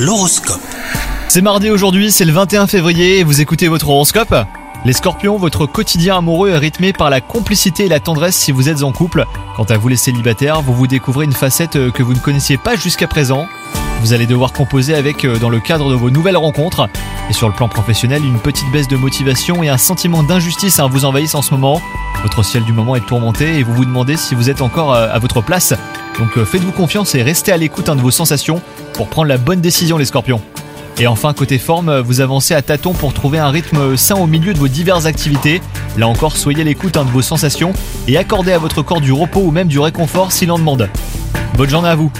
L'horoscope. C'est mardi aujourd'hui, c'est le 21 février et vous écoutez votre horoscope Les scorpions, votre quotidien amoureux est rythmé par la complicité et la tendresse si vous êtes en couple. Quant à vous les célibataires, vous vous découvrez une facette euh, que vous ne connaissiez pas jusqu'à présent. Vous allez devoir composer avec euh, dans le cadre de vos nouvelles rencontres. Et sur le plan professionnel, une petite baisse de motivation et un sentiment d'injustice hein, vous envahissent en ce moment. Votre ciel du moment est tourmenté et vous vous demandez si vous êtes encore euh, à votre place. Donc euh, faites-vous confiance et restez à l'écoute hein, de vos sensations pour prendre la bonne décision les scorpions. Et enfin, côté forme, vous avancez à tâtons pour trouver un rythme sain au milieu de vos diverses activités. Là encore, soyez à l'écoute hein, de vos sensations et accordez à votre corps du repos ou même du réconfort s'il en demande. Bonne journée à vous